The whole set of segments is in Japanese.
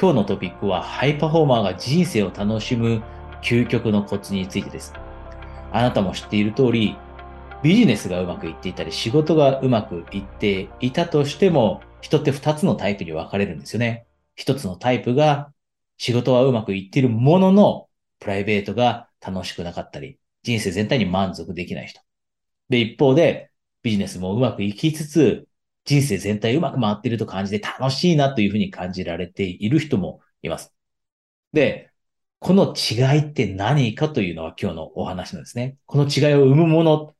今日のトピックはハイパフォーマーが人生を楽しむ究極のコツについてです。あなたも知っている通り、ビジネスがうまくいっていたり、仕事がうまくいっていたとしても、人って2つのタイプに分かれるんですよね。1つのタイプが、仕事はうまくいっているものの、プライベートが楽しくなかったり、人生全体に満足できない人。で、一方で、ビジネスもうまくいきつつ、人生全体うまく回っていると感じて楽しいなというふうに感じられている人もいます。で、この違いって何かというのは今日のお話なんですね。この違いを生むもの、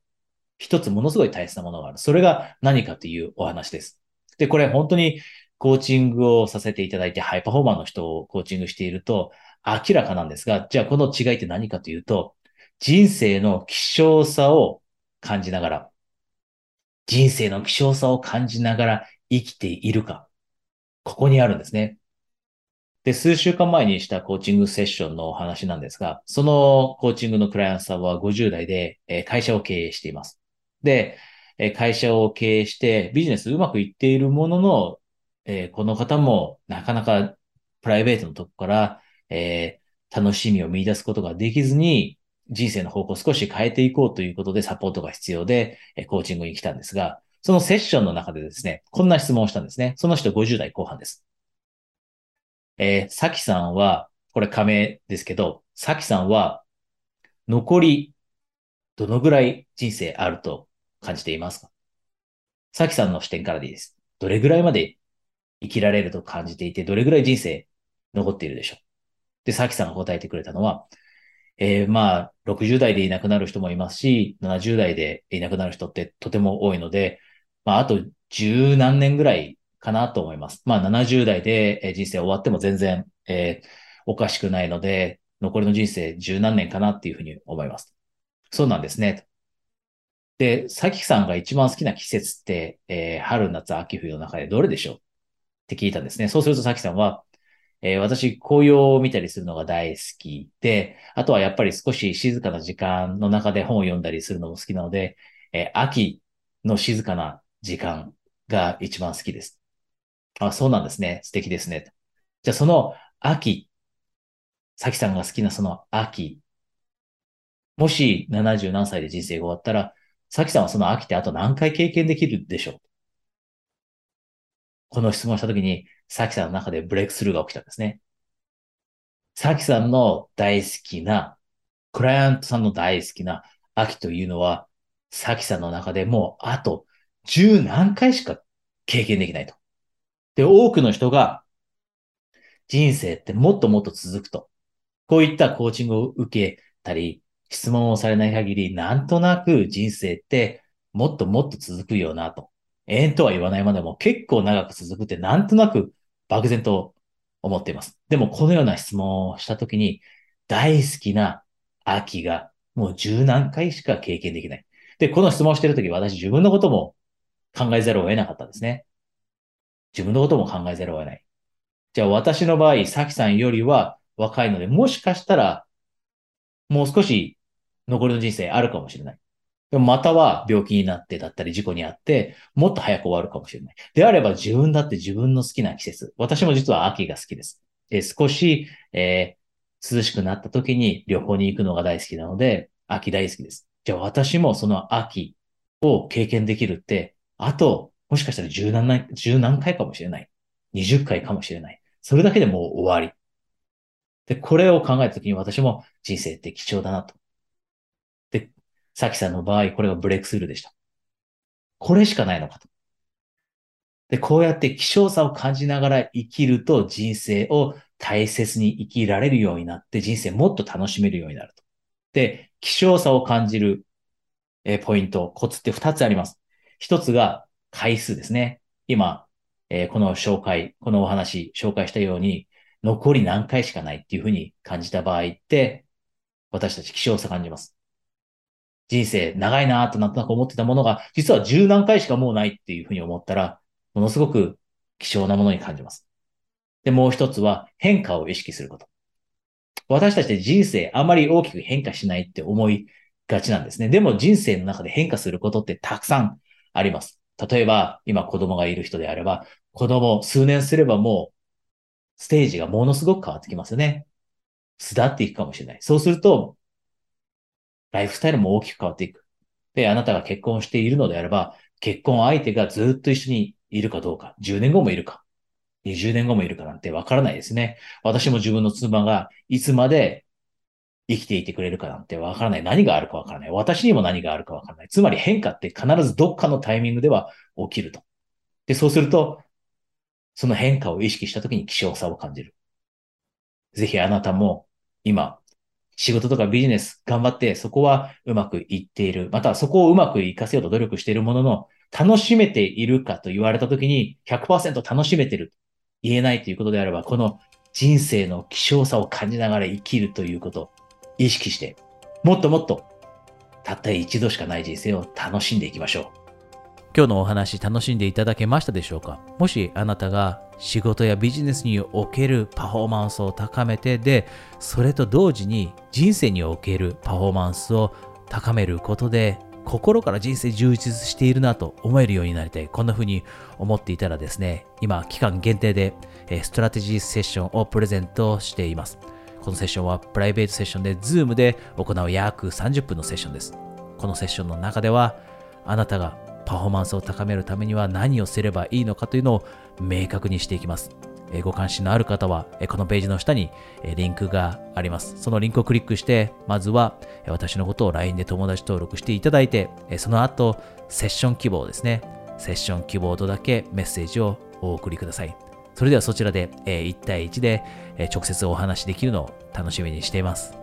一つものすごい大切なものがある。それが何かというお話です。で、これ本当にコーチングをさせていただいて、ハイパフォーマーの人をコーチングしていると明らかなんですが、じゃあこの違いって何かというと、人生の希少さを感じながら、人生の希少さを感じながら生きているか。ここにあるんですね。で、数週間前にしたコーチングセッションのお話なんですが、そのコーチングのクライアントさんは50代で会社を経営しています。で、会社を経営してビジネスうまくいっているものの、えこの方もなかなかプライベートのとこから、え楽しみを見出すことができずに、人生の方向を少し変えていこうということでサポートが必要で、コーチングに来たんですが、そのセッションの中でですね、こんな質問をしたんですね。その人50代後半です。えー、さきさんは、これ仮名ですけど、さきさんは、残り、どのぐらい人生あると感じていますか？さきさんの視点からでいいです。どれぐらいまで生きられると感じていて、どれぐらい人生残っているでしょう？で、さきさんが答えてくれたのは、えー、まあ、60代でいなくなる人もいますし、70代でいなくなる人ってとても多いので、まあ、あと十何年ぐらいかなと思います。まあ、70代で人生終わっても全然、えー、おかしくないので、残りの人生十何年かなっていうふうに思います。そうなんですね。で、さきさんが一番好きな季節って、えー、春、夏、秋、冬の中でどれでしょう？って聞いたんですね。そうするとさきさんは、えー、私、紅葉を見たりするのが大好きで、あとはやっぱり少し静かな時間の中で本を読んだりするのも好きなので、えー、秋の静かな時間が一番好きです。あ、そうなんですね。素敵ですね。じゃあその秋、さきさんが好きなその秋、もし70何歳で人生が終わったら、さきさんはその秋ってあと何回経験できるでしょう？この質問したときに、さきさんの中でブレイクスルーが起きたんですね。さきさんの大好きな、クライアントさんの大好きな秋というのは、さきさんの中でもうあと十何回しか経験できないと。で、多くの人が人生ってもっともっと続くと。こういったコーチングを受けたり、質問をされない限り、なんとなく人生ってもっともっと続くよなと。永遠とは言わないまでも結構長く続くってなんとなく漠然と思っています。でもこのような質問をしたときに、大好きな秋がもう十何回しか経験できない。で、この質問をしてるとき、私自分のことも考えざるを得なかったんですね。自分のことも考えざるを得ない。じゃあ私の場合、さきさんよりは若いので、もしかしたら、もう少し残りの人生あるかもしれない。でもまたは病気になってだったり事故にあって、もっと早く終わるかもしれない。であれば自分だって自分の好きな季節。私も実は秋が好きです。え少し、えー、涼しくなった時に旅行に行くのが大好きなので、秋大好きです。じゃあ私もその秋を経験できるって、あと、もしかしたら十何十何回かもしれない。20回かもしれない。それだけでもう終わり。で、これを考えたときに私も人生って貴重だなと。さきさんの場合、これがブレイクスルーでした。これしかないのかと。で、こうやって希少さを感じながら生きると人生を大切に生きられるようになって人生もっと楽しめるようになると。で、希少さを感じる、えポイント、コツって2つあります。一つが回数ですね。今、え、この紹介、このお話、紹介したように、残り何回しかないっていうふうに感じた場合って、私たち希少さ感じます。人生長いなとなんとなく思ってたものが、実は十何回しかもうないっていうふうに思ったら、ものすごく希少なものに感じます。で、もう一つは変化を意識すること。私たちで人生あまり大きく変化しないって思いがちなんですね。でも人生の中で変化することってたくさんあります。例えば、今子供がいる人であれば、子供数年すればもうステージがものすごく変わってきますよね。巣立っていくかもしれない。そうすると、ライフスタイルも大きく変わっていく。で、あなたが結婚しているのであれば、結婚相手がずっと一緒にいるかどうか、10年後もいるか、20年後もいるかなんてわからないですね。私も自分の妻がいつまで生きていてくれるかなんてわからない。何があるかわからない。私にも何があるかわからない。つまり変化って必ずどっかのタイミングでは起きると。で、そうすると、その変化を意識した時に希少さを感じる。ぜひあなたも今、仕事とかビジネス頑張ってそこはうまくいっている。またそこをうまくいかせようと努力しているものの、楽しめているかと言われた時に100%楽しめてる。言えないということであれば、この人生の希少さを感じながら生きるということ、意識して、もっともっと、たった一度しかない人生を楽しんでいきましょう。今日のお話楽しんでいただけましたでしょうか？もしあなたが仕事やビジネスにおけるパフォーマンスを高めてでそれと同時に人生におけるパフォーマンスを高めることで心から人生充実しているなと思えるようになりたい。こんな風に思っていたらですね今期間限定でストラテジーセッションをプレゼントしています。このセッションはプライベートセッションで Zoom で行う約30分のセッションです。このセッションの中ではあなたがパフォーマンスを高めるためには何をすればいいのかというのを明確にしていきます。ご関心のある方は、このページの下にリンクがあります。そのリンクをクリックして、まずは私のことを LINE で友達登録していただいて、その後、セッション希望ですね。セッション希望とだけメッセージをお送りください。それではそちらで1対1で直接お話しできるのを楽しみにしています。